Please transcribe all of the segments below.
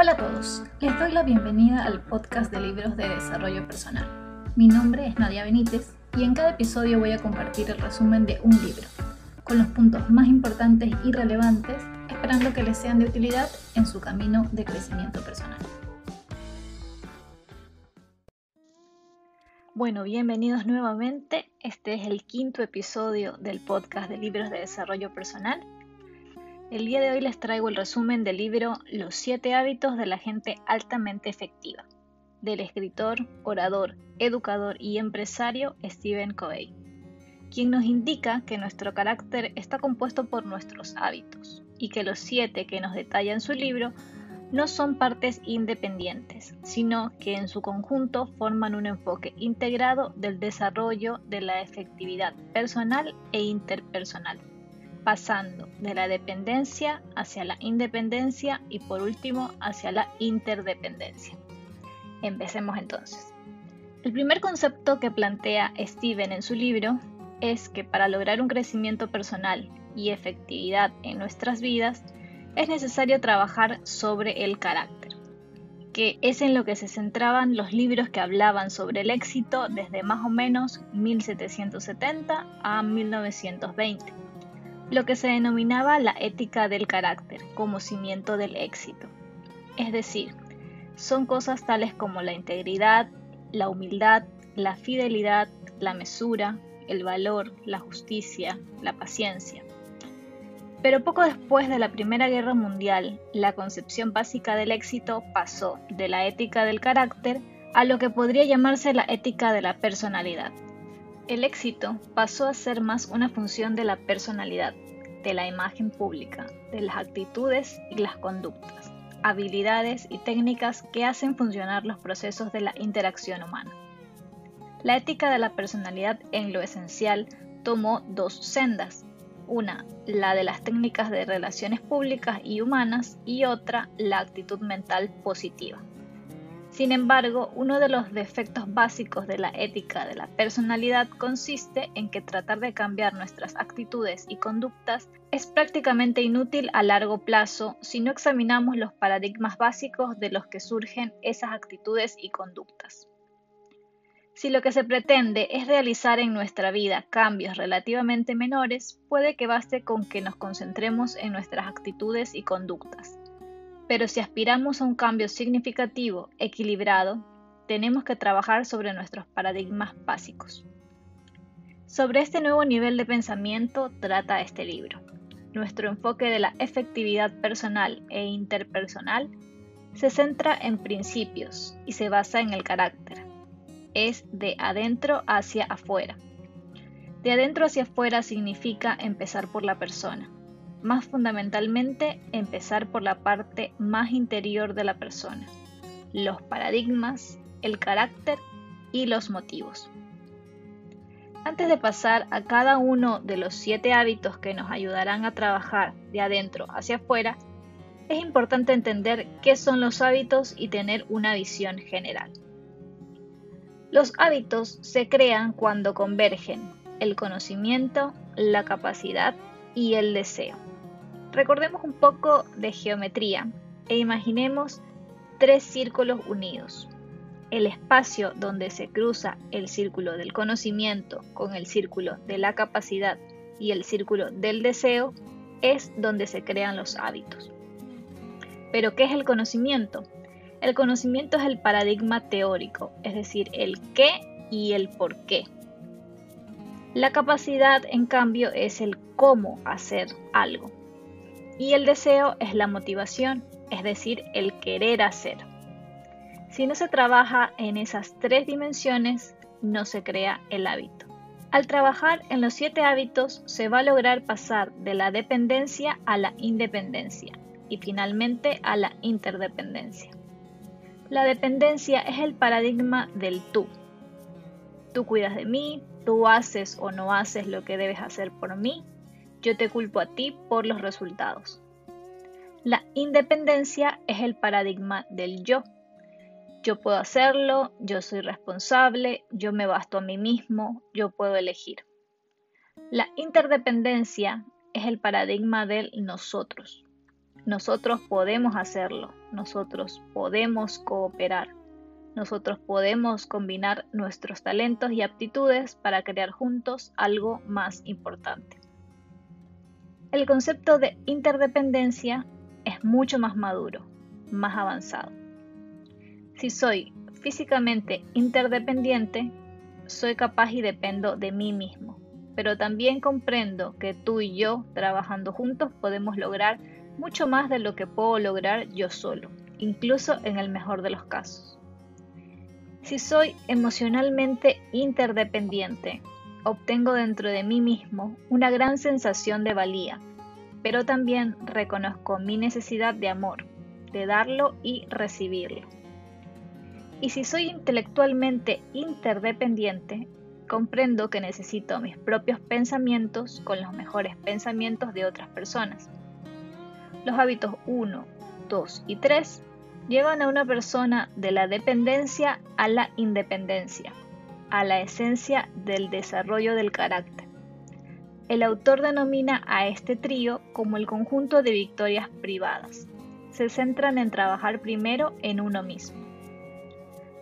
Hola a todos, les doy la bienvenida al podcast de libros de desarrollo personal. Mi nombre es Nadia Benítez y en cada episodio voy a compartir el resumen de un libro, con los puntos más importantes y relevantes, esperando que les sean de utilidad en su camino de crecimiento personal. Bueno, bienvenidos nuevamente. Este es el quinto episodio del podcast de libros de desarrollo personal. El día de hoy les traigo el resumen del libro Los siete hábitos de la gente altamente efectiva, del escritor, orador, educador y empresario Stephen Covey, quien nos indica que nuestro carácter está compuesto por nuestros hábitos y que los siete que nos detalla en su libro no son partes independientes, sino que en su conjunto forman un enfoque integrado del desarrollo de la efectividad personal e interpersonal, pasando de la dependencia hacia la independencia y por último hacia la interdependencia. Empecemos entonces. El primer concepto que plantea Steven en su libro es que para lograr un crecimiento personal y efectividad en nuestras vidas, es necesario trabajar sobre el carácter, que es en lo que se centraban los libros que hablaban sobre el éxito desde más o menos 1770 a 1920, lo que se denominaba la ética del carácter como cimiento del éxito. Es decir, son cosas tales como la integridad, la humildad, la fidelidad, la mesura, el valor, la justicia, la paciencia. Pero poco después de la Primera Guerra Mundial, la concepción básica del éxito pasó de la ética del carácter a lo que podría llamarse la ética de la personalidad. El éxito pasó a ser más una función de la personalidad, de la imagen pública, de las actitudes y las conductas, habilidades y técnicas que hacen funcionar los procesos de la interacción humana. La ética de la personalidad en lo esencial tomó dos sendas, una, la de las técnicas de relaciones públicas y humanas, y otra, la actitud mental positiva. Sin embargo, uno de los defectos básicos de la ética de la personalidad consiste en que tratar de cambiar nuestras actitudes y conductas es prácticamente inútil a largo plazo si no examinamos los paradigmas básicos de los que surgen esas actitudes y conductas. Si lo que se pretende es realizar en nuestra vida cambios relativamente menores, puede que baste con que nos concentremos en nuestras actitudes y conductas. Pero si aspiramos a un cambio significativo, equilibrado, tenemos que trabajar sobre nuestros paradigmas básicos. Sobre este nuevo nivel de pensamiento trata este libro. Nuestro enfoque de la efectividad personal e interpersonal se centra en principios y se basa en el carácter, es de adentro hacia afuera. De adentro hacia afuera significa empezar por la persona, más fundamentalmente empezar por la parte más interior de la persona, los paradigmas, el carácter y los motivos. Antes de pasar a cada uno de los siete hábitos que nos ayudarán a trabajar de adentro hacia afuera, es importante entender qué son los hábitos y tener una visión general. Los hábitos se crean cuando convergen el conocimiento, la capacidad y el deseo. Recordemos un poco de geometría e imaginemos tres círculos unidos. El espacio donde se cruza el círculo del conocimiento con el círculo de la capacidad y el círculo del deseo es donde se crean los hábitos. Pero ¿qué es el conocimiento? El conocimiento es el paradigma teórico, es decir, el qué y el por qué. La capacidad, en cambio, es el cómo hacer algo. Y el deseo es la motivación, es decir, el querer hacer. Si no se trabaja en esas tres dimensiones, no se crea el hábito. Al trabajar en los siete hábitos se va a lograr pasar de la dependencia a la independencia y finalmente a la interdependencia. La dependencia es el paradigma del tú. Tú cuidas de mí, tú haces o no haces lo que debes hacer por mí, yo te culpo a ti por los resultados. La independencia es el paradigma del yo. Yo puedo hacerlo, yo soy responsable, yo me basto a mí mismo, yo puedo elegir. La interdependencia es el paradigma del nosotros. Nosotros podemos hacerlo, nosotros podemos cooperar, nosotros podemos combinar nuestros talentos y aptitudes para crear juntos algo más importante. El concepto de interdependencia es mucho más maduro, más avanzado. Si soy físicamente interdependiente, soy capaz y dependo de mí mismo, pero también comprendo que tú y yo, trabajando juntos, podemos lograr mucho más de lo que puedo lograr yo solo, incluso en el mejor de los casos. Si soy emocionalmente interdependiente, obtengo dentro de mí mismo una gran sensación de valía, pero también reconozco mi necesidad de amor, de darlo y recibirlo. Y si soy intelectualmente interdependiente, comprendo que necesito mis propios pensamientos con los mejores pensamientos de otras personas. Los hábitos 1, 2 y 3 llevan a una persona de la dependencia a la independencia, a la esencia del desarrollo del carácter. El autor denomina a este trío como el conjunto de victorias privadas. Se centran en trabajar primero en uno mismo.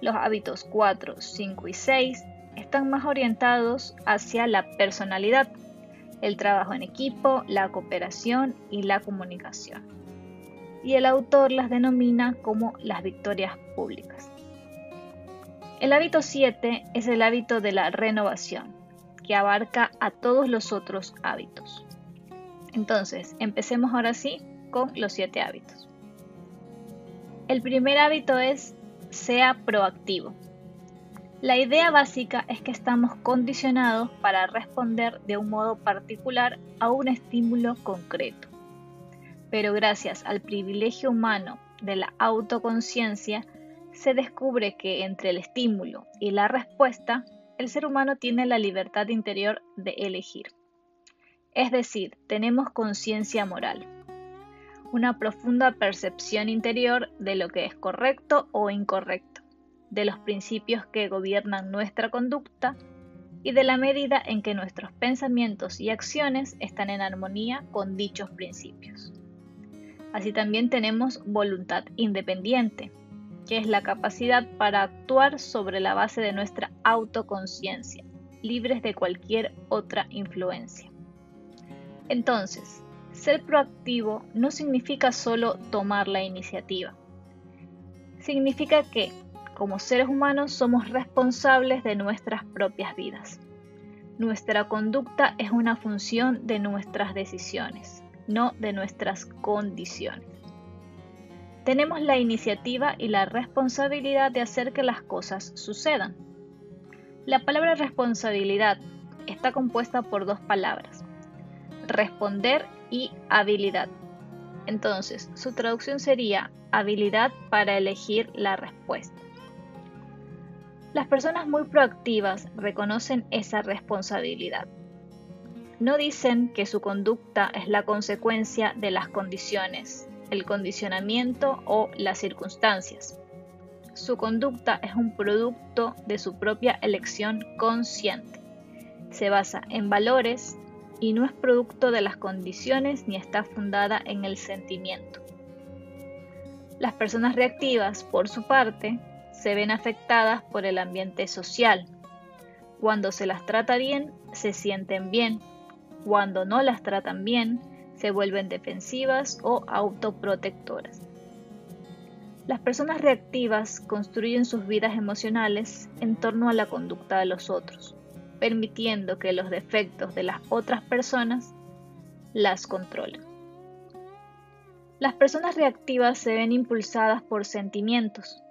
Los hábitos 4, 5 y 6 están más orientados hacia la personalidad, el trabajo en equipo, la cooperación y la comunicación. Y el autor las denomina como las victorias públicas. El hábito 7 es el hábito de la renovación, que abarca a todos los otros hábitos. Entonces, empecemos ahora sí con los 7 hábitos. El primer hábito es sea proactivo. La idea básica es que estamos condicionados para responder de un modo particular a un estímulo concreto. Pero gracias al privilegio humano de la autoconciencia, se descubre que entre el estímulo y la respuesta, el ser humano tiene la libertad interior de elegir. Es decir, tenemos conciencia moral, una profunda percepción interior de lo que es correcto o incorrecto de los principios que gobiernan nuestra conducta y de la medida en que nuestros pensamientos y acciones están en armonía con dichos principios. Así también tenemos voluntad independiente, que es la capacidad para actuar sobre la base de nuestra autoconciencia, libres de cualquier otra influencia. Entonces, ser proactivo no significa solo tomar la iniciativa. Significa que como seres humanos somos responsables de nuestras propias vidas. Nuestra conducta es una función de nuestras decisiones, no de nuestras condiciones. Tenemos la iniciativa y la responsabilidad de hacer que las cosas sucedan. La palabra responsabilidad está compuesta por dos palabras, responder y habilidad. Entonces, su traducción sería habilidad para elegir la respuesta. Las personas muy proactivas reconocen esa responsabilidad. No dicen que su conducta es la consecuencia de las condiciones, el condicionamiento o las circunstancias. Su conducta es un producto de su propia elección consciente. Se basa en valores y no es producto de las condiciones ni está fundada en el sentimiento. Las personas reactivas, por su parte, se ven afectadas por el ambiente social. Cuando se las trata bien, se sienten bien. Cuando no las tratan bien, se vuelven defensivas o autoprotectoras. Las personas reactivas construyen sus vidas emocionales en torno a la conducta de los otros, permitiendo que los defectos de las otras personas las controlen. Las personas reactivas se ven impulsadas por sentimientos,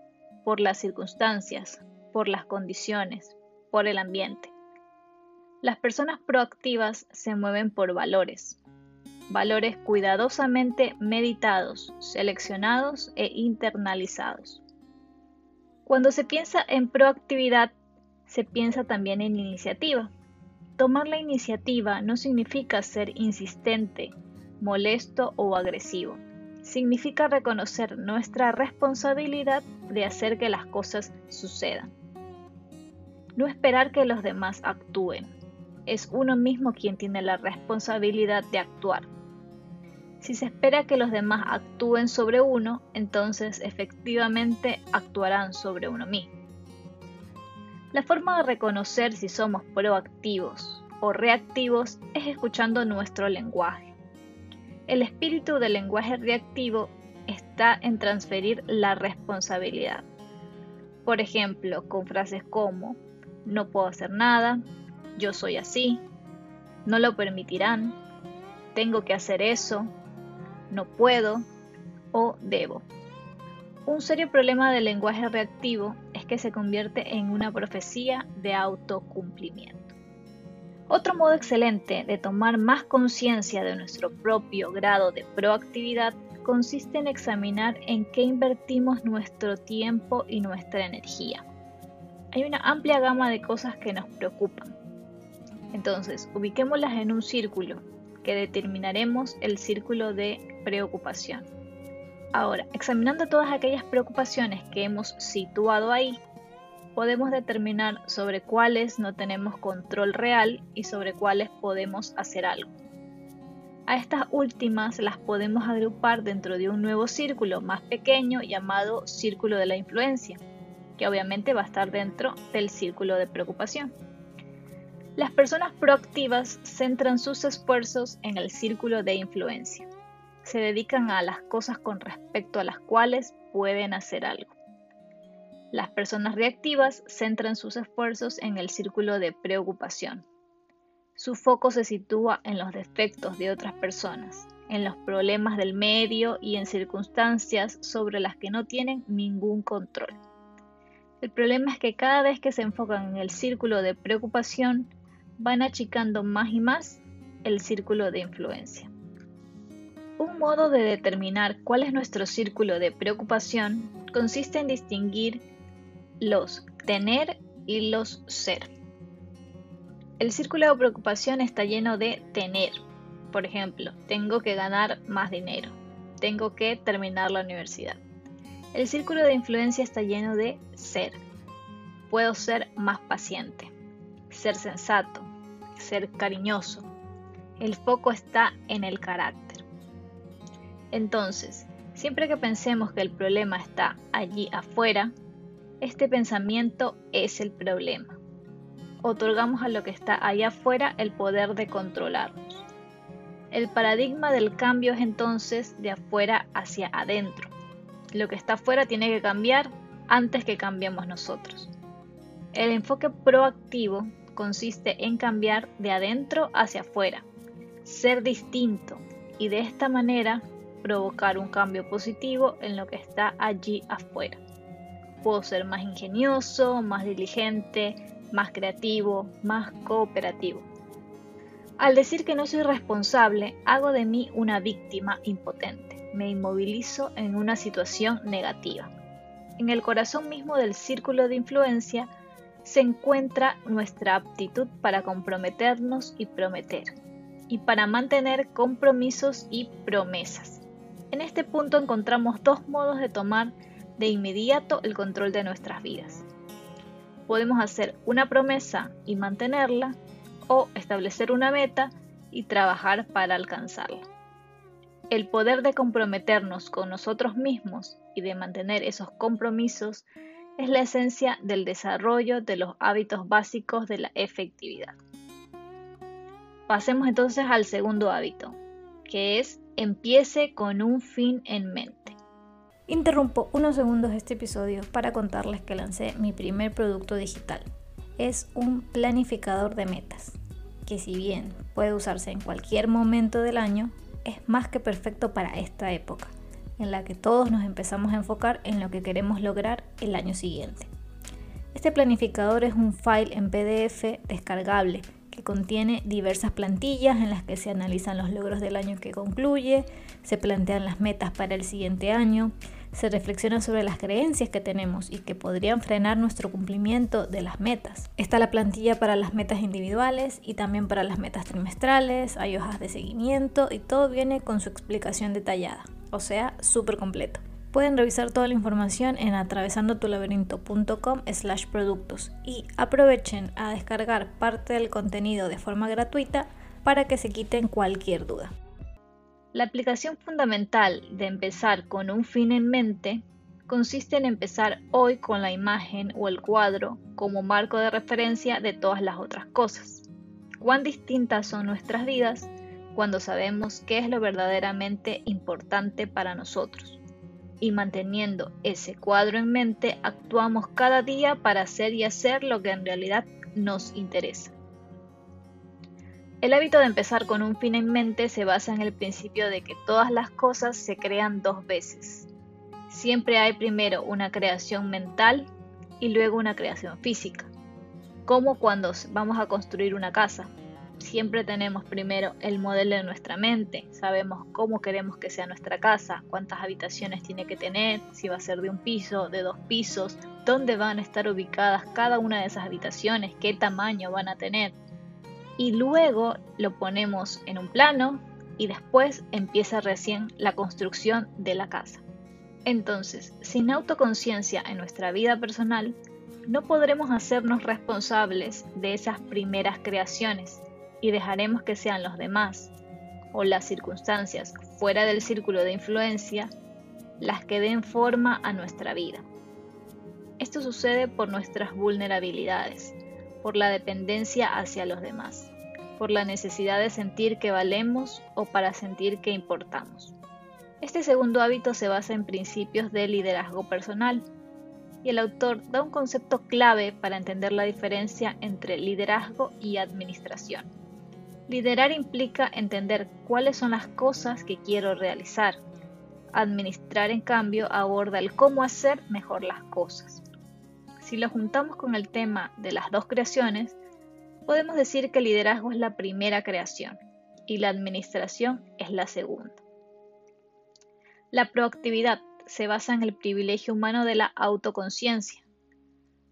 por las circunstancias, por las condiciones, por el ambiente. Las personas proactivas se mueven por valores, valores cuidadosamente meditados, seleccionados e internalizados. Cuando se piensa en proactividad, se piensa también en iniciativa. Tomar la iniciativa no significa ser insistente, molesto o agresivo significa reconocer nuestra responsabilidad de hacer que las cosas sucedan. No esperar que los demás actúen. Es uno mismo quien tiene la responsabilidad de actuar. Si se espera que los demás actúen sobre uno, entonces efectivamente actuarán sobre uno mismo. La forma de reconocer si somos proactivos o reactivos es escuchando nuestro lenguaje. El espíritu del lenguaje reactivo está en transferir la responsabilidad. Por ejemplo, con frases como no puedo hacer nada, yo soy así, no lo permitirán, tengo que hacer eso, no puedo o debo. Un serio problema del lenguaje reactivo es que se convierte en una profecía de autocumplimiento. Otro modo excelente de tomar más conciencia de nuestro propio grado de proactividad consiste en examinar en qué invertimos nuestro tiempo y nuestra energía. Hay una amplia gama de cosas que nos preocupan. Entonces, ubiquémoslas en un círculo que determinaremos el círculo de preocupación. Ahora, examinando todas aquellas preocupaciones que hemos situado ahí, podemos determinar sobre cuáles no tenemos control real y sobre cuáles podemos hacer algo. A estas últimas las podemos agrupar dentro de un nuevo círculo más pequeño llamado círculo de la influencia, que obviamente va a estar dentro del círculo de preocupación. Las personas proactivas centran sus esfuerzos en el círculo de influencia. Se dedican a las cosas con respecto a las cuales pueden hacer algo. Las personas reactivas centran sus esfuerzos en el círculo de preocupación. Su foco se sitúa en los defectos de otras personas, en los problemas del medio y en circunstancias sobre las que no tienen ningún control. El problema es que cada vez que se enfocan en el círculo de preocupación, van achicando más y más el círculo de influencia. Un modo de determinar cuál es nuestro círculo de preocupación consiste en distinguir los tener y los ser. El círculo de preocupación está lleno de tener. Por ejemplo, tengo que ganar más dinero. Tengo que terminar la universidad. El círculo de influencia está lleno de ser. Puedo ser más paciente, ser sensato, ser cariñoso. El foco está en el carácter. Entonces, siempre que pensemos que el problema está allí afuera, este pensamiento es el problema otorgamos a lo que está allá afuera el poder de controlarnos. El paradigma del cambio es entonces de afuera hacia adentro. Lo que está afuera tiene que cambiar antes que cambiemos nosotros. El enfoque proactivo consiste en cambiar de adentro hacia afuera, ser distinto y de esta manera provocar un cambio positivo en lo que está allí afuera. Puedo ser más ingenioso, más diligente, más creativo, más cooperativo. Al decir que no soy responsable, hago de mí una víctima impotente, me inmovilizo en una situación negativa. En el corazón mismo del círculo de influencia se encuentra nuestra aptitud para comprometernos y prometer, y para mantener compromisos y promesas. En este punto encontramos dos modos de tomar de inmediato el control de nuestras vidas podemos hacer una promesa y mantenerla o establecer una meta y trabajar para alcanzarla. El poder de comprometernos con nosotros mismos y de mantener esos compromisos es la esencia del desarrollo de los hábitos básicos de la efectividad. Pasemos entonces al segundo hábito, que es empiece con un fin en mente. Interrumpo unos segundos este episodio para contarles que lancé mi primer producto digital. Es un planificador de metas, que si bien puede usarse en cualquier momento del año, es más que perfecto para esta época, en la que todos nos empezamos a enfocar en lo que queremos lograr el año siguiente. Este planificador es un file en PDF descargable que contiene diversas plantillas en las que se analizan los logros del año que concluye, se plantean las metas para el siguiente año, se reflexiona sobre las creencias que tenemos y que podrían frenar nuestro cumplimiento de las metas. Está la plantilla para las metas individuales y también para las metas trimestrales, hay hojas de seguimiento y todo viene con su explicación detallada, o sea, súper completo. Pueden revisar toda la información en atravesandotulaberinto.com slash productos y aprovechen a descargar parte del contenido de forma gratuita para que se quiten cualquier duda. La aplicación fundamental de empezar con un fin en mente consiste en empezar hoy con la imagen o el cuadro como marco de referencia de todas las otras cosas. Cuán distintas son nuestras vidas cuando sabemos qué es lo verdaderamente importante para nosotros. Y manteniendo ese cuadro en mente, actuamos cada día para hacer y hacer lo que en realidad nos interesa. El hábito de empezar con un fin en mente se basa en el principio de que todas las cosas se crean dos veces. Siempre hay primero una creación mental y luego una creación física, como cuando vamos a construir una casa. Siempre tenemos primero el modelo de nuestra mente, sabemos cómo queremos que sea nuestra casa, cuántas habitaciones tiene que tener, si va a ser de un piso, de dos pisos, dónde van a estar ubicadas cada una de esas habitaciones, qué tamaño van a tener, y luego lo ponemos en un plano y después empieza recién la construcción de la casa. Entonces, sin autoconciencia en nuestra vida personal, no podremos hacernos responsables de esas primeras creaciones y dejaremos que sean los demás o las circunstancias fuera del círculo de influencia las que den forma a nuestra vida. Esto sucede por nuestras vulnerabilidades, por la dependencia hacia los demás, por la necesidad de sentir que valemos o para sentir que importamos. Este segundo hábito se basa en principios de liderazgo personal y el autor da un concepto clave para entender la diferencia entre liderazgo y administración. Liderar implica entender cuáles son las cosas que quiero realizar. Administrar, en cambio, aborda el cómo hacer mejor las cosas. Si lo juntamos con el tema de las dos creaciones, podemos decir que el liderazgo es la primera creación y la administración es la segunda. La proactividad se basa en el privilegio humano de la autoconciencia.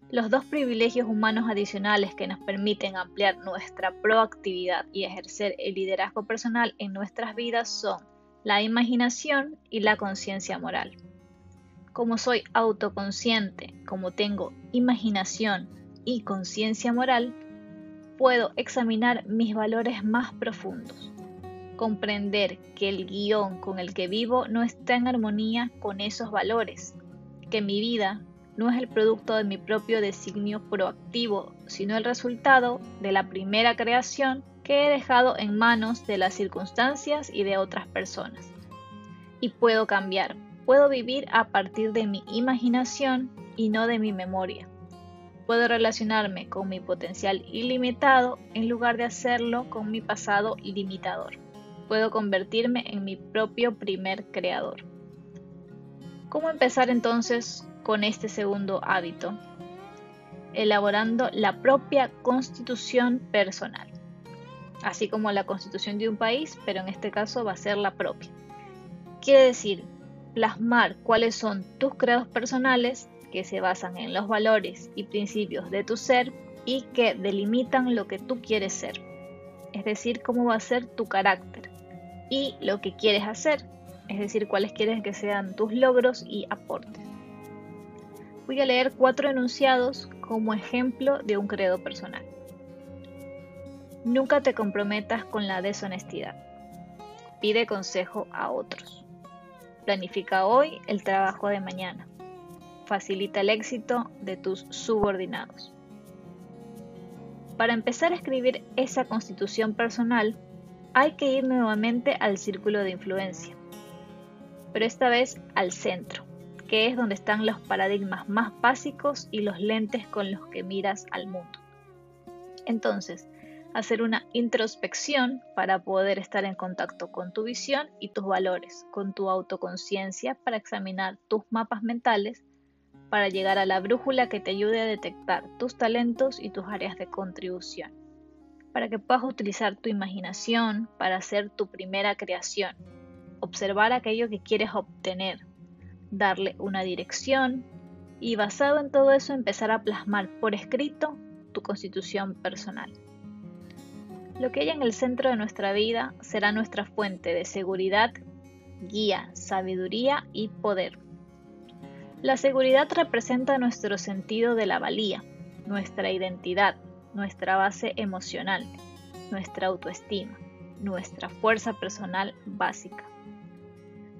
Los dos privilegios humanos adicionales que nos permiten ampliar nuestra proactividad y ejercer el liderazgo personal en nuestras vidas son la imaginación y la conciencia moral. Como soy autoconsciente, como tengo imaginación y conciencia moral, puedo examinar mis valores más profundos, comprender que el guion con el que vivo no está en armonía con esos valores, que mi vida no es el producto de mi propio designio proactivo, sino el resultado de la primera creación que he dejado en manos de las circunstancias y de otras personas. Y puedo cambiar, Puedo vivir a partir de mi imaginación y no de mi memoria. Puedo relacionarme con mi potencial ilimitado en lugar de hacerlo con mi pasado limitador. Puedo convertirme en mi propio primer creador. ¿Cómo empezar entonces con este segundo hábito? Elaborando la propia constitución personal, así como la constitución de un país, pero en este caso va a ser la propia. Quiere decir plasmar cuáles son tus credos personales que se basan en los valores y principios de tu ser y que delimitan lo que tú quieres ser, es decir, cómo va a ser tu carácter y lo que quieres hacer, es decir, cuáles quieres que sean tus logros y aportes. Voy a leer cuatro enunciados como ejemplo de un credo personal. Nunca te comprometas con la deshonestidad. Pide consejo a otros. Planifica hoy el trabajo de mañana. Facilita el éxito de tus subordinados. Para empezar a escribir esa constitución personal, hay que ir nuevamente al círculo de influencia, pero esta vez al centro, que es donde están los paradigmas más básicos y los lentes con los que miras al mundo. Entonces, hacer una introspección para poder estar en contacto con tu visión y tus valores, con tu autoconciencia para examinar tus mapas mentales, para llegar a la brújula que te ayude a detectar tus talentos y tus áreas de contribución, para que puedas utilizar tu imaginación para hacer tu primera creación, observar aquello que quieres obtener, darle una dirección y basado en todo eso empezar a plasmar por escrito tu constitución personal. Lo que hay en el centro de nuestra vida será nuestra fuente de seguridad, guía, sabiduría y poder. La seguridad representa nuestro sentido de la valía, nuestra identidad, nuestra base emocional, nuestra autoestima. nuestra fuerza personal básica.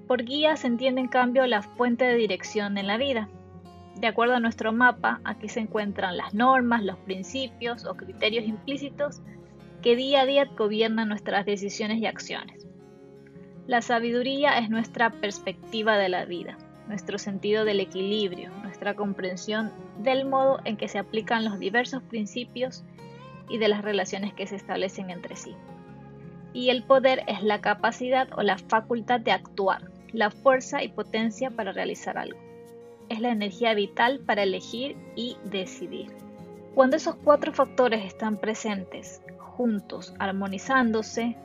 Por guía se entiende en cambio la fuente de dirección en la vida. De acuerdo a nuestro mapa, aquí se encuentran las normas, los principios o criterios implícitos que día a día gobiernan nuestras decisiones y acciones. La sabiduría es nuestra perspectiva de la vida, nuestro sentido del equilibrio, nuestra comprensión del modo en que se aplican los diversos principios y de las relaciones que se establecen entre sí. Y el poder es la capacidad o la facultad de actuar, la fuerza y potencia para realizar algo. Es la energía vital para elegir y decidir. Cuando esos cuatro factores están presentes, juntos, armonizándose,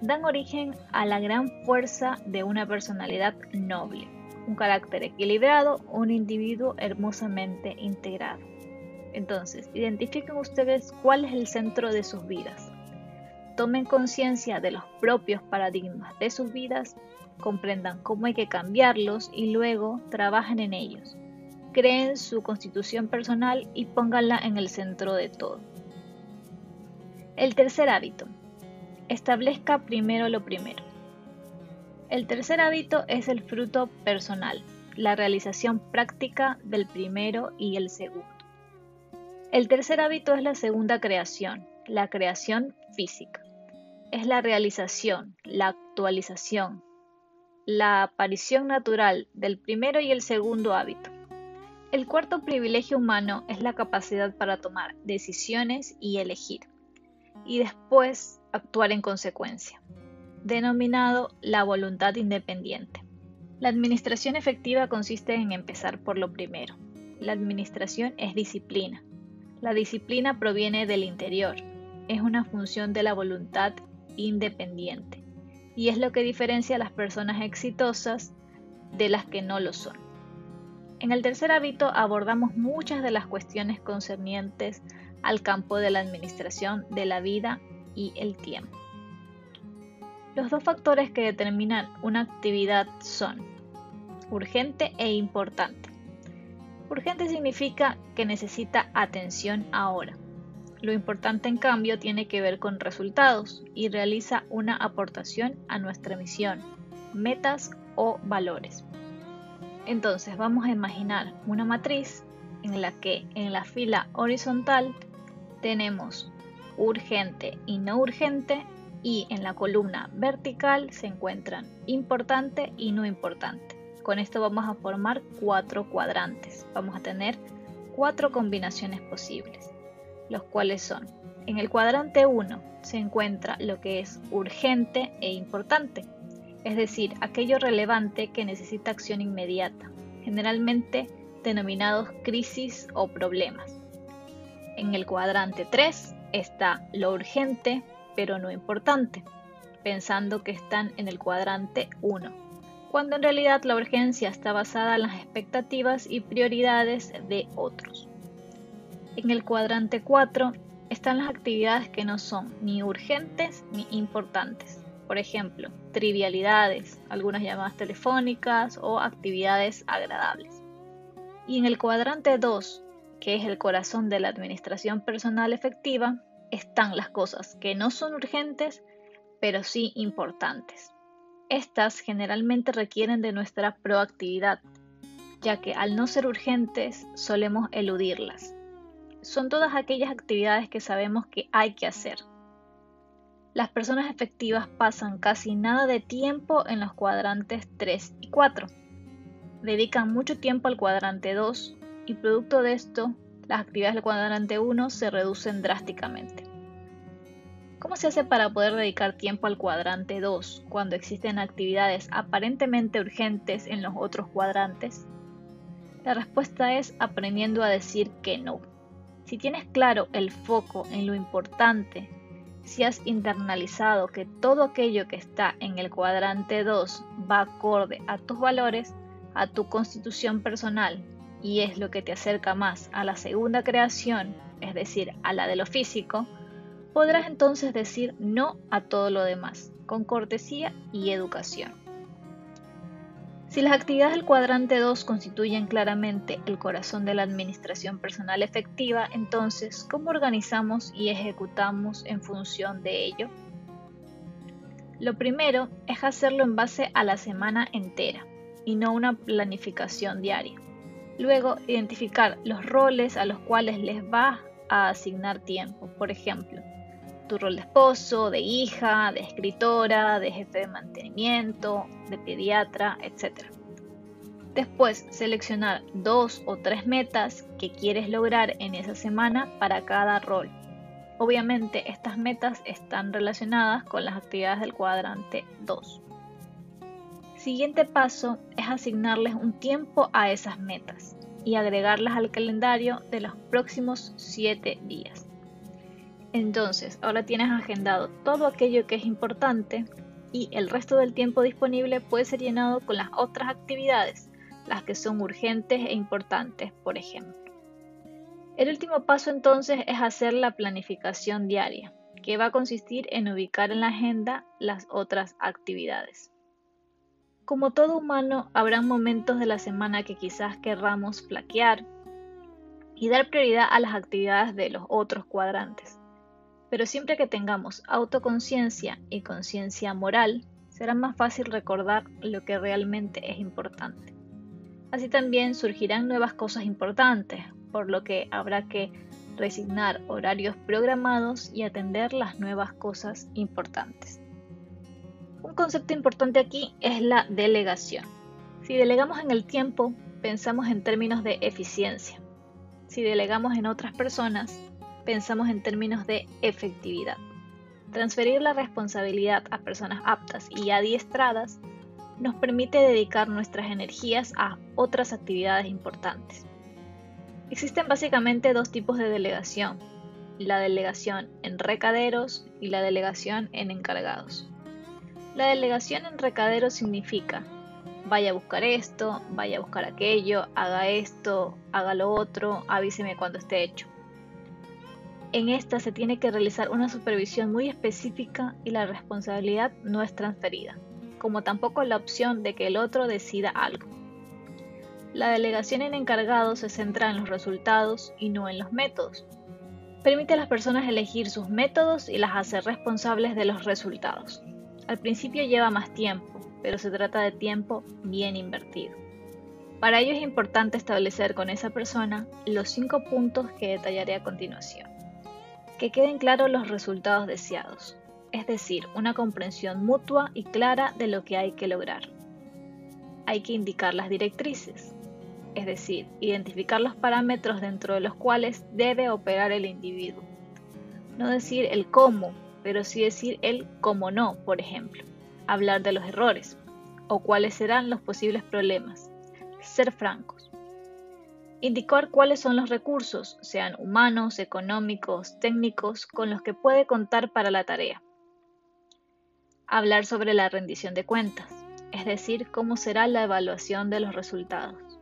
dan origen a la gran fuerza de una personalidad noble, un carácter equilibrado, un individuo hermosamente integrado. Entonces, identifiquen ustedes cuál es el centro de sus vidas. Tomen conciencia de los propios paradigmas de sus vidas, comprendan cómo hay que cambiarlos y luego trabajen en ellos. Creen su constitución personal y pónganla en el centro de todo. El tercer hábito, Establezca primero lo primero. El tercer hábito es el fruto personal, la realización práctica del primero y el segundo. El tercer hábito es la segunda creación, la creación física. Es la realización, la actualización, la aparición natural del primero y el segundo hábito. El cuarto privilegio humano es la capacidad para tomar decisiones y elegir, y después actuar en consecuencia, denominado la voluntad independiente. La administración efectiva consiste en empezar por lo primero. La administración es disciplina. La disciplina proviene del interior, es una función de la voluntad independiente y es lo que diferencia a las personas exitosas de las que no lo son. En el tercer hábito abordamos muchas de las cuestiones concernientes al campo de la administración de la vida y el tiempo. Los dos factores que determinan una actividad son urgente e importante. Urgente significa que necesita atención ahora. Lo importante en cambio tiene que ver con resultados y realiza una aportación a nuestra misión, metas o valores. Entonces vamos a imaginar una matriz en la que en la fila horizontal tenemos urgente y no urgente y en la columna vertical se encuentran importante y no importante. Con esto vamos a formar cuatro cuadrantes. Vamos a tener cuatro combinaciones posibles, los cuales son, en el cuadrante 1 se encuentra lo que es urgente e importante, es decir, aquello relevante que necesita acción inmediata, generalmente denominados crisis o problemas. En el cuadrante 3 está lo urgente pero no importante, pensando que están en el cuadrante 1, cuando en realidad la urgencia está basada en las expectativas y prioridades de otros. En el cuadrante 4 están las actividades que no son ni urgentes ni importantes, por ejemplo, trivialidades, algunas llamadas telefónicas o actividades agradables. Y en el cuadrante 2 que es el corazón de la administración personal efectiva, están las cosas que no son urgentes, pero sí importantes. Estas generalmente requieren de nuestra proactividad, ya que al no ser urgentes solemos eludirlas. Son todas aquellas actividades que sabemos que hay que hacer. Las personas efectivas pasan casi nada de tiempo en los cuadrantes 3 y 4. Dedican mucho tiempo al cuadrante 2 y producto de esto, las actividades del cuadrante 1 se reducen drásticamente. ¿Cómo se hace para poder dedicar tiempo al cuadrante 2 cuando existen actividades aparentemente urgentes en los otros cuadrantes? La respuesta es aprendiendo a decir que no. Si tienes claro el foco en lo importante, si has internalizado que todo aquello que está en el cuadrante 2 va acorde a tus valores, a tu constitución personal y es lo que te acerca más a la segunda creación, es decir, a la de lo físico, podrás entonces decir no a todo lo demás, con cortesía y educación. Si las actividades del cuadrante 2 constituyen claramente el corazón de la administración personal efectiva, entonces, ¿cómo organizamos y ejecutamos en función de ello? Lo primero es hacerlo en base a la semana entera y no una planificación diaria. Luego, identificar los roles a los cuales les va a asignar tiempo. Por ejemplo, tu rol de esposo, de hija, de escritora, de jefe de mantenimiento, de pediatra, etc. Después, seleccionar dos o tres metas que quieres lograr en esa semana para cada rol. Obviamente, estas metas están relacionadas con las actividades del cuadrante 2. Siguiente paso es asignarles un tiempo a esas metas y agregarlas al calendario de los próximos 7 días. Entonces, ahora tienes agendado todo aquello que es importante y el resto del tiempo disponible puede ser llenado con las otras actividades las que son urgentes e importantes, por ejemplo. El último paso entonces es hacer la planificación diaria, que va a consistir en ubicar en la agenda las otras actividades. Como todo humano, habrá momentos de la semana que quizás querramos flaquear y dar prioridad a las actividades de los otros cuadrantes. Pero siempre que tengamos autoconciencia y conciencia moral, será más fácil recordar lo que realmente es importante. Así también surgirán nuevas cosas importantes, por lo que habrá que resignar horarios programados y atender las nuevas cosas importantes. Un concepto importante aquí es la delegación. Si delegamos en el tiempo, pensamos en términos de eficiencia. Si delegamos en otras personas, pensamos en términos de efectividad. Transferir la responsabilidad a personas aptas y adiestradas nos permite dedicar nuestras energías a otras actividades importantes. Existen básicamente dos tipos de delegación, la delegación en recaderos y la delegación en encargados. La delegación en recaderos significa vaya a buscar esto, vaya a buscar aquello, haga esto, haga lo otro, avíseme cuando esté hecho. En esta se tiene que realizar una supervisión muy específica y la responsabilidad no es transferida como tampoco la opción de que el otro decida algo. La delegación en encargado se centra en los resultados y no en los métodos. Permite a las personas elegir sus métodos y las hace responsables de los resultados. Al principio lleva más tiempo, pero se trata de tiempo bien invertido. Para ello es importante establecer con esa persona los cinco puntos que detallaré a continuación. Que queden claros los resultados deseados, es decir, una comprensión mutua y clara de lo que hay que lograr. Hay que indicar las directrices, es decir, identificar los parámetros dentro de los cuales debe operar el individuo. No decir el cómo, pero sí decir el cómo no, por ejemplo. Hablar de los errores o cuáles serán los posibles problemas. Ser francos. Indicar cuáles son los recursos, sean humanos, económicos, técnicos, con los que puede contar para la tarea hablar sobre la rendición de cuentas, es decir, cómo será la evaluación de los resultados.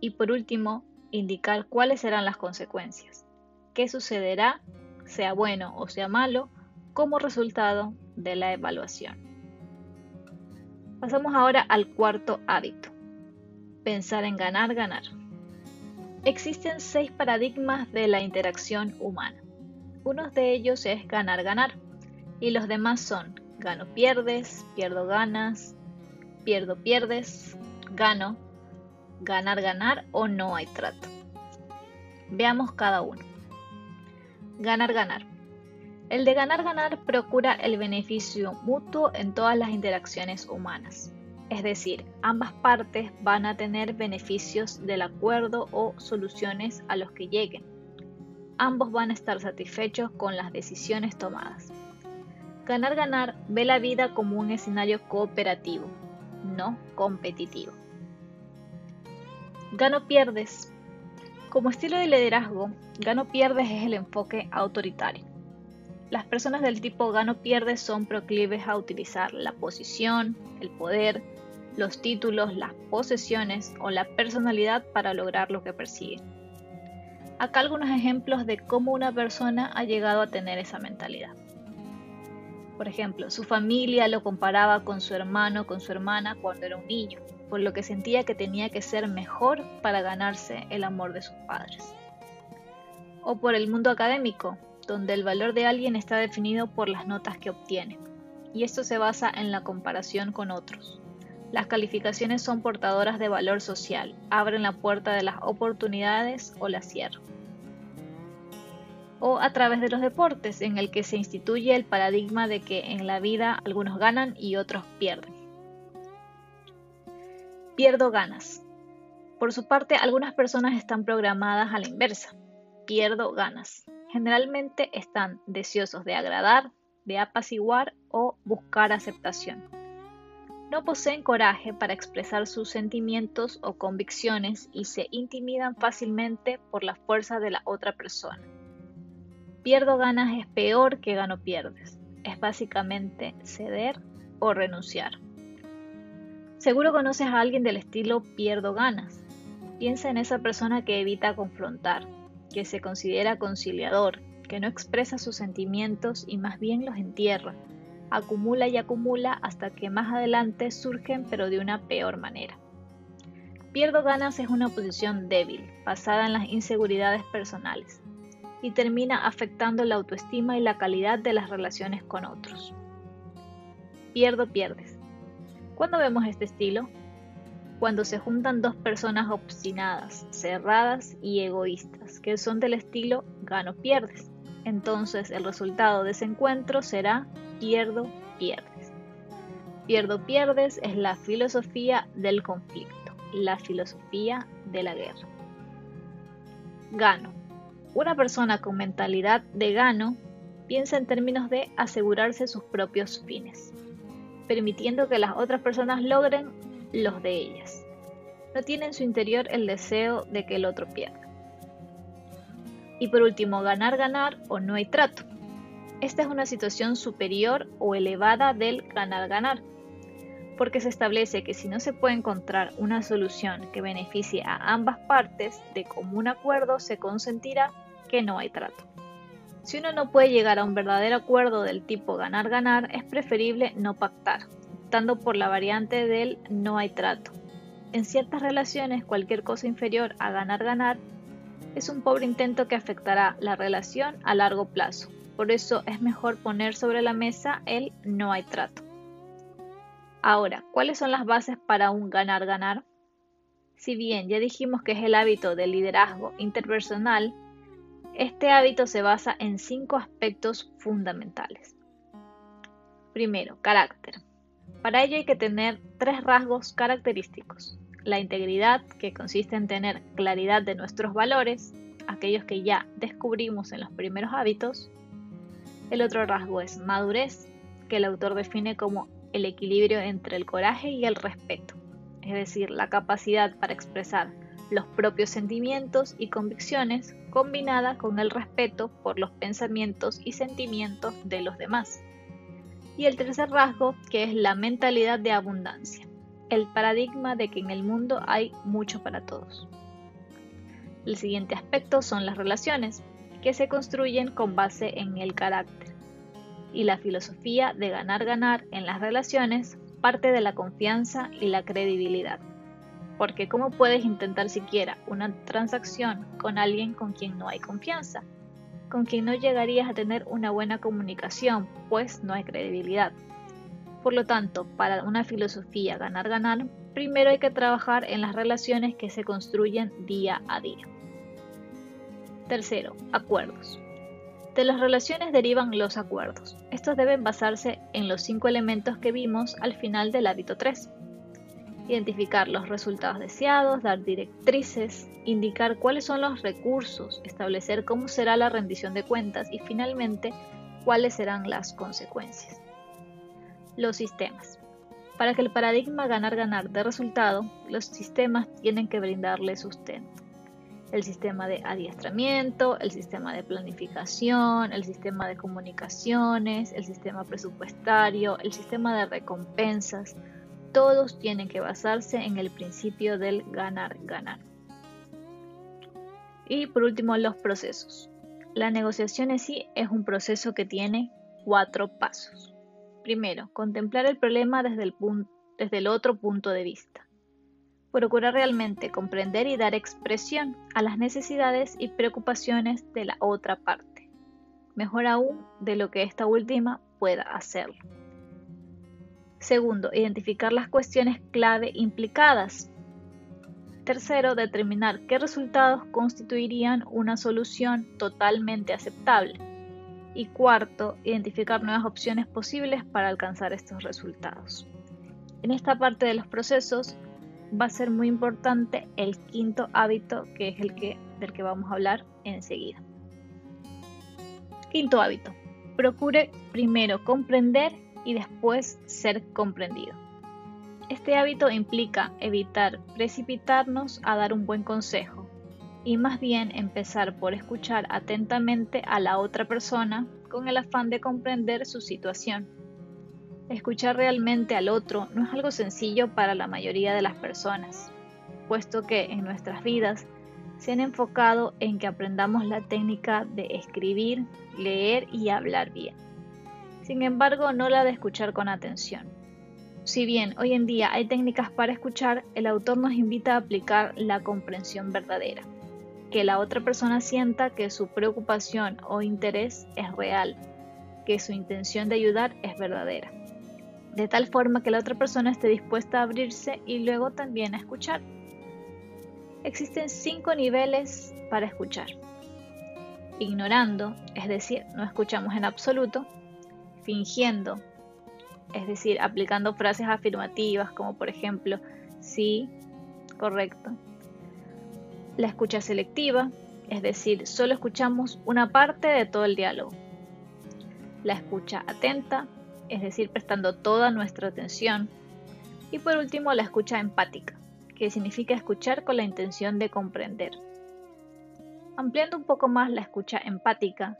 Y por último, indicar cuáles serán las consecuencias, qué sucederá, sea bueno o sea malo, como resultado de la evaluación. Pasamos ahora al cuarto hábito, pensar en ganar, ganar. Existen seis paradigmas de la interacción humana. Uno de ellos es ganar, ganar, y los demás son Gano, pierdes, pierdo, ganas, pierdo, pierdes, gano, ganar, ganar o no hay trato. Veamos cada uno. Ganar, ganar. El de ganar, ganar procura el beneficio mutuo en todas las interacciones humanas. Es decir, ambas partes van a tener beneficios del acuerdo o soluciones a los que lleguen. Ambos van a estar satisfechos con las decisiones tomadas. Ganar Ganar ve la vida como un escenario cooperativo, no competitivo. Gano pierdes. Como estilo de liderazgo, gano pierdes es el enfoque autoritario. Las personas del tipo gano pierdes son proclives a utilizar la posición, el poder, los títulos, las posesiones o la personalidad para lograr lo que persiguen. Acá algunos ejemplos de cómo una persona ha llegado a tener esa mentalidad. Por ejemplo, su familia lo comparaba con su hermano, con su hermana cuando era un niño, por lo que sentía que tenía que ser mejor para ganarse el amor de sus padres. O por el mundo académico, donde el valor de alguien está definido por las notas que obtiene. y esto se basa en la comparación con otros. Las calificaciones son portadoras de valor social, abren la puerta de las oportunidades o la cierran. O a través de los deportes, en el que se instituye el paradigma de que en la vida algunos ganan y otros pierden. Pierdo ganas. Por su parte, algunas personas están programadas a la inversa. Pierdo ganas. Generalmente están deseosos de agradar, de apaciguar o buscar aceptación. No poseen coraje para expresar sus sentimientos o convicciones y se intimidan fácilmente por la fuerza de la otra persona. Pierdo ganas es peor que gano pierdes. Es básicamente ceder o renunciar. Seguro conoces a alguien del estilo pierdo ganas. Piensa en esa persona que evita confrontar, que se considera conciliador, que no expresa sus sentimientos y más bien los entierra. Acumula y acumula hasta que más adelante surgen pero de una peor manera. Pierdo ganas es una posición débil, basada en las inseguridades personales, y termina afectando la autoestima y la calidad de las relaciones con otros. Pierdo pierdes. ¿Cuándo vemos este estilo? Cuando se juntan dos personas obstinadas, cerradas y egoístas, que son del estilo gano-pierdes. Entonces el resultado de ese encuentro será pierdo-pierdes. Pierdo-pierdes es la filosofía del conflicto, la filosofía de la guerra. Gano. Una persona con mentalidad de gano piensa en términos de asegurarse sus propios fines permitiendo que las otras personas logren los de ellas. No tiene en su interior el deseo de que el otro pierda. Y por último, ganar, ganar o no hay trato. Esta es una situación superior o elevada del ganar, ganar, porque se establece que si no se puede encontrar una solución que beneficie a ambas partes, de común acuerdo se consentirá que no hay trato. Si uno no puede llegar a un verdadero acuerdo del tipo ganar-ganar, es preferible no pactar, optando por la variante del no hay trato. En ciertas relaciones, cualquier cosa inferior a ganar-ganar es un pobre intento que afectará la relación a largo plazo. Por eso es mejor poner sobre la mesa el no hay trato. Ahora, ¿cuáles son las bases para un ganar-ganar? Si bien ya dijimos que es el hábito del liderazgo interpersonal, este hábito se basa en cinco aspectos fundamentales. Primero, carácter. Para ello hay que tener tres rasgos característicos. La integridad, que consiste en tener claridad de nuestros valores, aquellos que ya descubrimos en los primeros hábitos. El otro rasgo es madurez, que el autor define como el equilibrio entre el coraje y el respeto, es decir, la capacidad para expresar los propios sentimientos y convicciones combinada con el respeto por los pensamientos y sentimientos de los demás. Y el tercer rasgo, que es la mentalidad de abundancia, el paradigma de que en el mundo hay mucho para todos. El siguiente aspecto son las relaciones, que se construyen con base en el carácter. Y la filosofía de ganar-ganar en las relaciones parte de la confianza y la credibilidad porque ¿cómo puedes intentar siquiera una transacción con alguien con quien no hay confianza? Con quien no llegarías a tener una buena comunicación, pues no hay credibilidad. Por lo tanto, para una filosofía ganar-ganar, primero hay que trabajar en las relaciones que se construyen día a día. Tercero, acuerdos. De las relaciones derivan los acuerdos. Estos deben basarse en los cinco elementos que vimos al final del hábito 3 identificar los resultados deseados, dar directrices, indicar cuáles son los recursos, establecer cómo será la rendición de cuentas y finalmente cuáles serán las consecuencias. Los sistemas. Para que el paradigma ganar-ganar dé resultado, los sistemas tienen que brindarle sustento. El sistema de adiestramiento, el sistema de planificación, el sistema de comunicaciones, el sistema presupuestario, el sistema de recompensas, todos tienen que basarse en el principio del ganar-ganar. Y por último, los procesos. La negociación en sí es un proceso que tiene cuatro pasos. Primero, contemplar el problema desde el, otro punto de vista. Procurar realmente comprender y dar expresión a las necesidades y preocupaciones de la otra parte. Mejor aún de lo que esta última pueda hacerlo Segundo, identificar las cuestiones clave implicadas. Tercero, determinar qué resultados constituirían una solución totalmente aceptable. Y cuarto, identificar nuevas opciones posibles para alcanzar estos resultados. En esta parte de los procesos va a ser muy importante el quinto hábito, que es el que, del que vamos a hablar enseguida. Quinto hábito. Procure primero comprender y después ser comprendido. Este hábito implica evitar precipitarnos a dar un buen consejo y más bien empezar por escuchar atentamente a la otra persona con el afán de comprender su situación. Escuchar realmente al otro no es algo sencillo para la mayoría de las personas, puesto que en nuestras vidas se han enfocado en que aprendamos la técnica de escribir, leer y hablar bien. Sin embargo, no la de escuchar con atención. Si bien hoy en día hay técnicas para escuchar, el autor nos invita a aplicar la comprensión verdadera que la otra persona sienta que su preocupación o interés es real, que su intención de ayudar es verdadera, de tal forma que la otra persona esté dispuesta a abrirse y luego también a escuchar. Existen cinco niveles para escuchar. Ignorando, es decir, no escuchamos en absoluto. Fingiendo, es decir, aplicando frases afirmativas como por ejemplo, sí, correcto, la escucha selectiva, es decir, solo escuchamos una parte de todo el diálogo. La escucha atenta, es decir, prestando toda nuestra atención. Y por último, la escucha empática, que significa escuchar con la intención de comprender. Ampliando un poco más la escucha empática,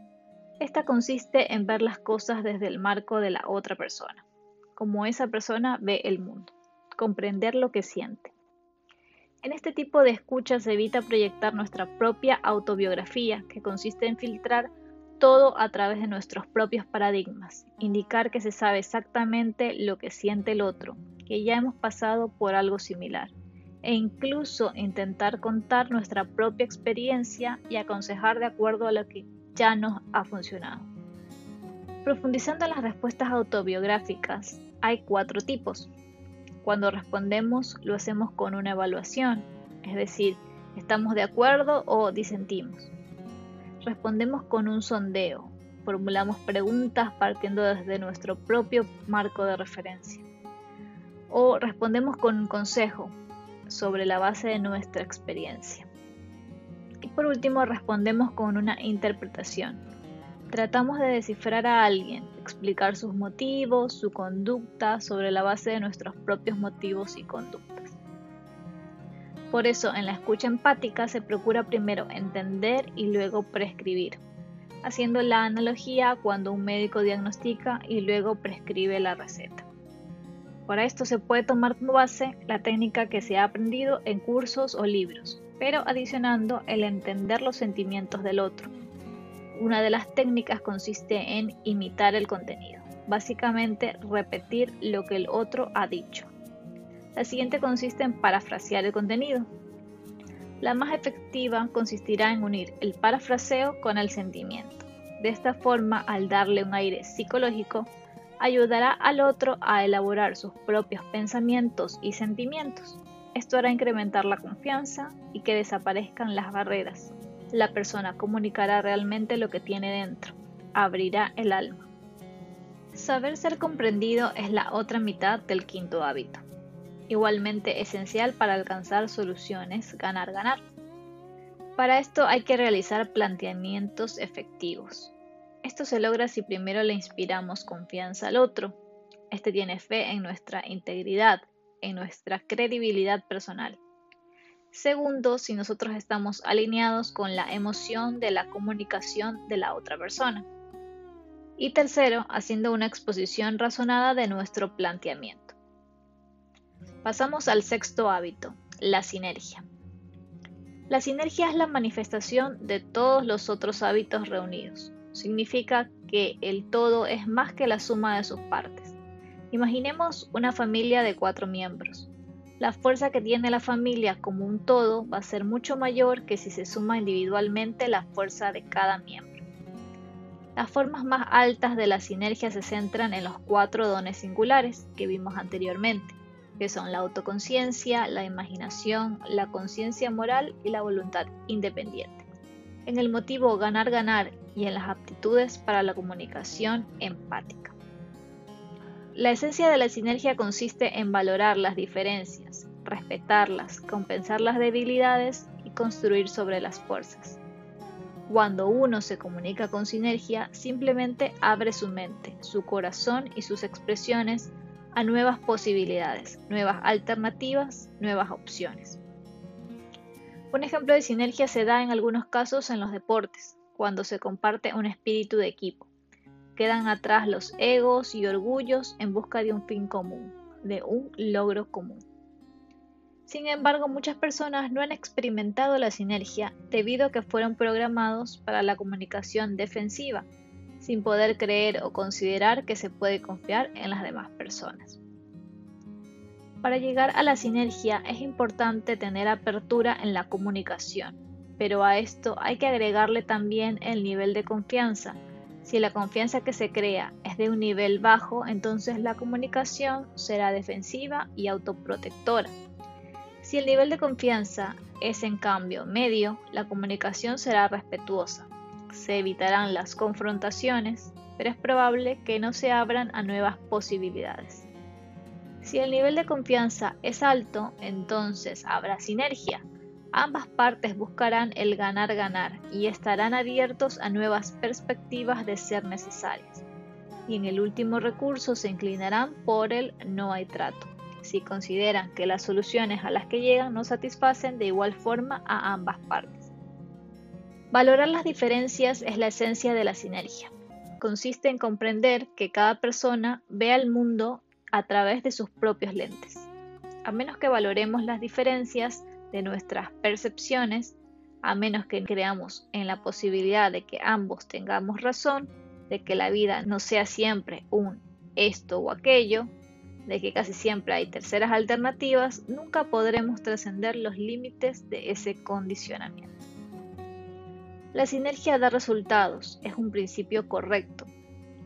esta consiste en ver las cosas desde el marco de la otra persona, como esa persona ve el mundo, comprender lo que siente. En este tipo de escucha se evita proyectar nuestra propia autobiografía, que consiste en filtrar todo a través de nuestros propios paradigmas, indicar que se sabe exactamente lo que siente el otro, que ya hemos pasado por algo similar, e incluso intentar contar nuestra propia experiencia y aconsejar de acuerdo a lo que ya nos ha funcionado. Profundizando en las respuestas autobiográficas, hay cuatro tipos. Cuando respondemos lo hacemos con una evaluación, es decir, estamos de acuerdo o disentimos. Respondemos con un sondeo, formulamos preguntas partiendo desde nuestro propio marco de referencia. O respondemos con un consejo sobre la base de nuestra experiencia. Y por último, respondemos con una interpretación, Tratamos de descifrar a alguien, explicar sus motivos, su conducta sobre la base de nuestros propios motivos y conductas. Por eso, en la escucha empática se procura primero entender y luego prescribir, haciendo la analogía cuando un médico diagnostica y luego prescribe la receta. Para esto se puede tomar como base la técnica que se ha aprendido en cursos o libros, pero adicionando el entender los sentimientos del otro, una de las técnicas consiste en imitar el contenido, básicamente repetir lo que el otro ha dicho. La siguiente consiste en parafrasear el contenido. La más efectiva consistirá en unir el parafraseo con el sentimiento. De esta forma, al darle un aire psicológico, ayudará al otro a elaborar sus propios pensamientos y sentimientos. Esto hará incrementar la confianza y que desaparezcan las barreras, la persona comunicará realmente lo que tiene dentro, abrirá el alma. Saber ser comprendido es la otra mitad del quinto hábito, igualmente esencial para alcanzar soluciones ganar-ganar. Para esto hay que realizar planteamientos efectivos. Esto se logra si primero le inspiramos confianza al otro. Este tiene fe en nuestra integridad, en nuestra credibilidad personal. Segundo, si nosotros estamos alineados con la emoción de la comunicación de la otra persona. Y tercero, haciendo una exposición razonada de nuestro planteamiento. Pasamos al sexto hábito, la sinergia. La sinergia es la manifestación de todos los otros hábitos reunidos. Significa que el todo es más que la suma de sus partes. Imaginemos una familia de cuatro miembros la fuerza que tiene la familia como un todo va a ser mucho mayor que si se suma individualmente la fuerza de cada miembro. Las formas más altas de la sinergia se centran en los cuatro dones singulares que vimos anteriormente, que son la autoconciencia, la imaginación, la conciencia moral y la voluntad independiente. En el motivo ganar-ganar y en las aptitudes para la comunicación empática. La esencia de la sinergia consiste en valorar las diferencias, respetarlas, compensar las debilidades y construir sobre las fuerzas. Cuando uno se comunica con sinergia, simplemente abre su mente, su corazón y sus expresiones a nuevas posibilidades, nuevas alternativas, nuevas opciones. Un ejemplo de sinergia se da en algunos casos en los deportes, cuando se comparte un espíritu de equipo. Quedan atrás los egos y orgullos en busca de un fin común, de un logro común. Sin embargo, muchas personas no han experimentado la sinergia debido a que fueron programados para la comunicación defensiva, sin poder creer o considerar que se puede confiar en las demás personas. Para llegar a la sinergia es importante tener apertura en la comunicación, pero a esto hay que agregarle también el nivel de confianza. Si la confianza que se crea es de un nivel bajo, entonces la comunicación será defensiva y autoprotectora si el nivel de confianza es en cambio medio, la comunicación será respetuosa. Se evitarán las confrontaciones, pero es probable que no se abran a nuevas posibilidades. Si el nivel de confianza es alto, entonces habrá sinergia. Ambas partes buscarán el ganar-ganar y estarán abiertos a nuevas perspectivas de ser necesarias. Y en el último recurso se inclinarán por el no hay trato si consideran que las soluciones a las que llegan no satisfacen de igual forma a ambas partes. Valorar las diferencias es la esencia de la sinergia. Consiste en comprender que cada persona ve al mundo a través de sus propios lentes. A menos que valoremos las diferencias de nuestras percepciones, a menos que creamos en la posibilidad de que ambos tengamos razón, de que la vida no sea siempre un esto o aquello, de que casi siempre hay terceras alternativas, nunca podremos trascender los límites de ese condicionamiento. La sinergia da resultados, es un principio correcto,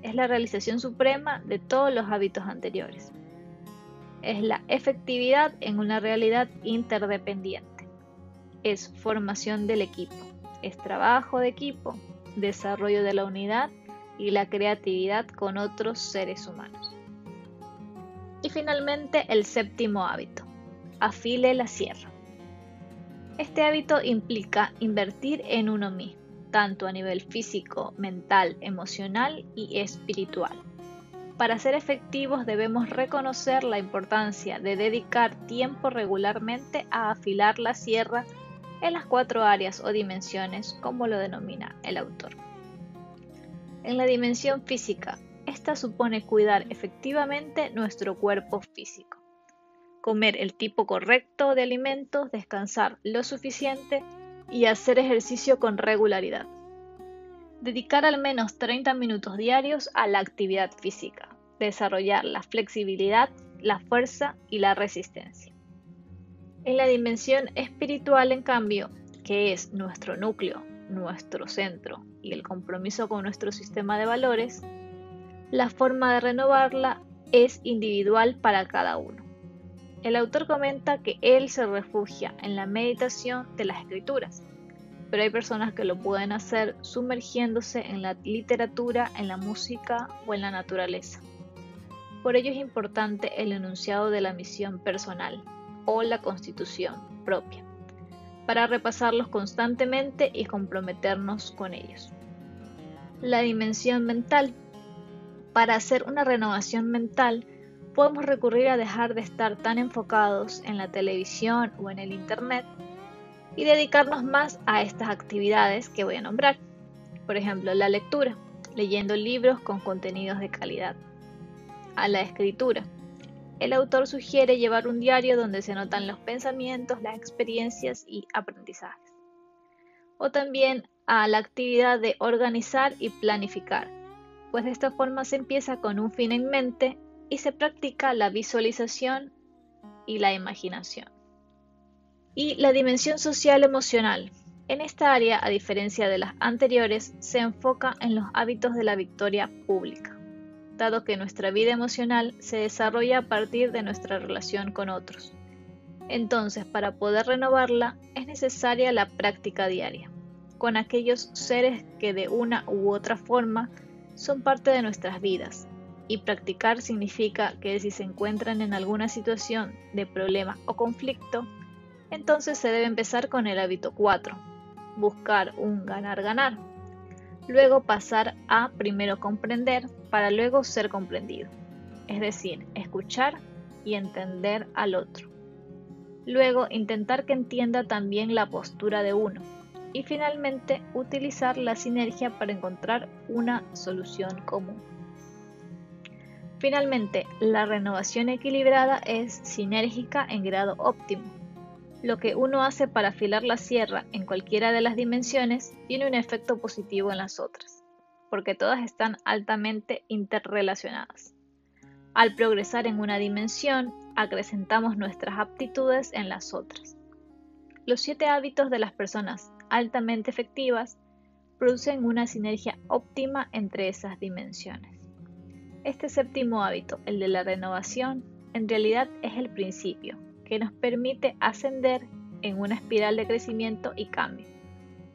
es la realización suprema de todos los hábitos anteriores. Es la efectividad en una realidad interdependiente. Es formación del equipo, es trabajo de equipo, desarrollo de la unidad y la creatividad con otros seres humanos. Y finalmente el séptimo hábito, afile la sierra. Este hábito implica invertir en uno mismo, tanto a nivel físico, mental, emocional y espiritual. Para ser efectivos debemos reconocer la importancia de dedicar tiempo regularmente a afilar la sierra en las cuatro áreas o dimensiones como lo denomina el autor. En la dimensión física esta supone cuidar efectivamente nuestro cuerpo físico, comer el tipo correcto de alimentos, descansar lo suficiente y hacer ejercicio con regularidad. Dedicar al menos 30 minutos diarios a la actividad física, desarrollar la flexibilidad, la fuerza y la resistencia. En la dimensión espiritual, en cambio, que es nuestro núcleo, nuestro centro y el compromiso con nuestro sistema de valores, la forma de renovarla es individual para cada uno. El autor comenta que él se refugia en la meditación de las escrituras, pero hay personas que lo pueden hacer sumergiéndose en la literatura, en la música o en la naturaleza. Por ello es importante el enunciado de la misión personal o la constitución propia, para repasarlos constantemente y comprometernos con ellos. La dimensión mental para hacer una renovación mental, podemos recurrir a dejar de estar tan enfocados en la televisión o en el Internet y dedicarnos más a estas actividades que voy a nombrar. Por ejemplo, la lectura, leyendo libros con contenidos de calidad. A la escritura. El autor sugiere llevar un diario donde se notan los pensamientos, las experiencias y aprendizajes. O también a la actividad de organizar y planificar, pues de esta forma se empieza con un fin en mente y se practica la visualización y la imaginación. Y la dimensión social emocional. En esta área, a diferencia de las anteriores, se enfoca en los hábitos de la victoria pública, dado que nuestra vida emocional se desarrolla a partir de nuestra relación con otros. Entonces, para poder renovarla, es necesaria la práctica diaria, con aquellos seres que de una u otra forma son parte de nuestras vidas. Y practicar significa que si se encuentran en alguna situación de problema o conflicto, entonces se debe empezar con el hábito 4, buscar un ganar-ganar. Luego pasar a primero comprender para luego ser comprendido, es decir, escuchar y entender al otro. Luego intentar que entienda también la postura de uno. Y finalmente utilizar la sinergia para encontrar una solución común. Finalmente, la renovación equilibrada es sinérgica en grado óptimo. Lo que uno hace para afilar la sierra en cualquiera de las dimensiones tiene un efecto positivo en las otras, porque todas están altamente interrelacionadas. Al progresar en una dimensión, acrecentamos nuestras aptitudes en las otras. Los siete hábitos de las personas altamente efectivas producen una sinergia óptima entre esas dimensiones. Este séptimo hábito, el de la renovación, en realidad es el principio, que nos permite ascender en una espiral de crecimiento y cambio,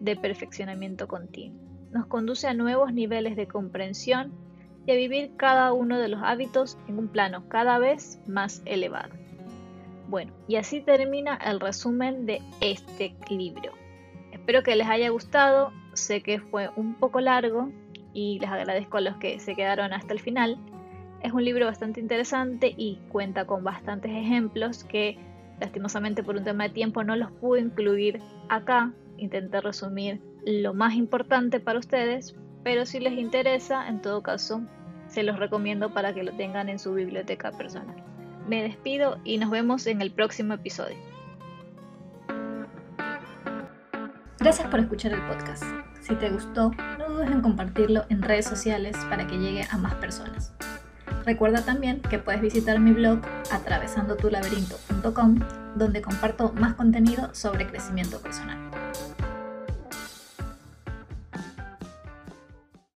de perfeccionamiento continuo. Nos conduce a nuevos niveles de comprensión y a vivir cada uno de los hábitos en un plano cada vez más elevado. Bueno, y así termina el resumen de este libro. Espero que les haya gustado, sé que fue un poco largo y les agradezco a los que se quedaron hasta el final. Es un libro bastante interesante y cuenta con bastantes ejemplos que lastimosamente por un tema de tiempo no los pude incluir acá. Intenté resumir lo más importante para ustedes, pero si les interesa, en todo caso, se los recomiendo para que lo tengan en su biblioteca personal. Me despido y nos vemos en el próximo episodio. Gracias por escuchar el podcast. Si te gustó, no dudes en compartirlo en redes sociales para que llegue a más personas. Recuerda también que puedes visitar mi blog atravesandotulaberinto.com donde comparto más contenido sobre crecimiento personal.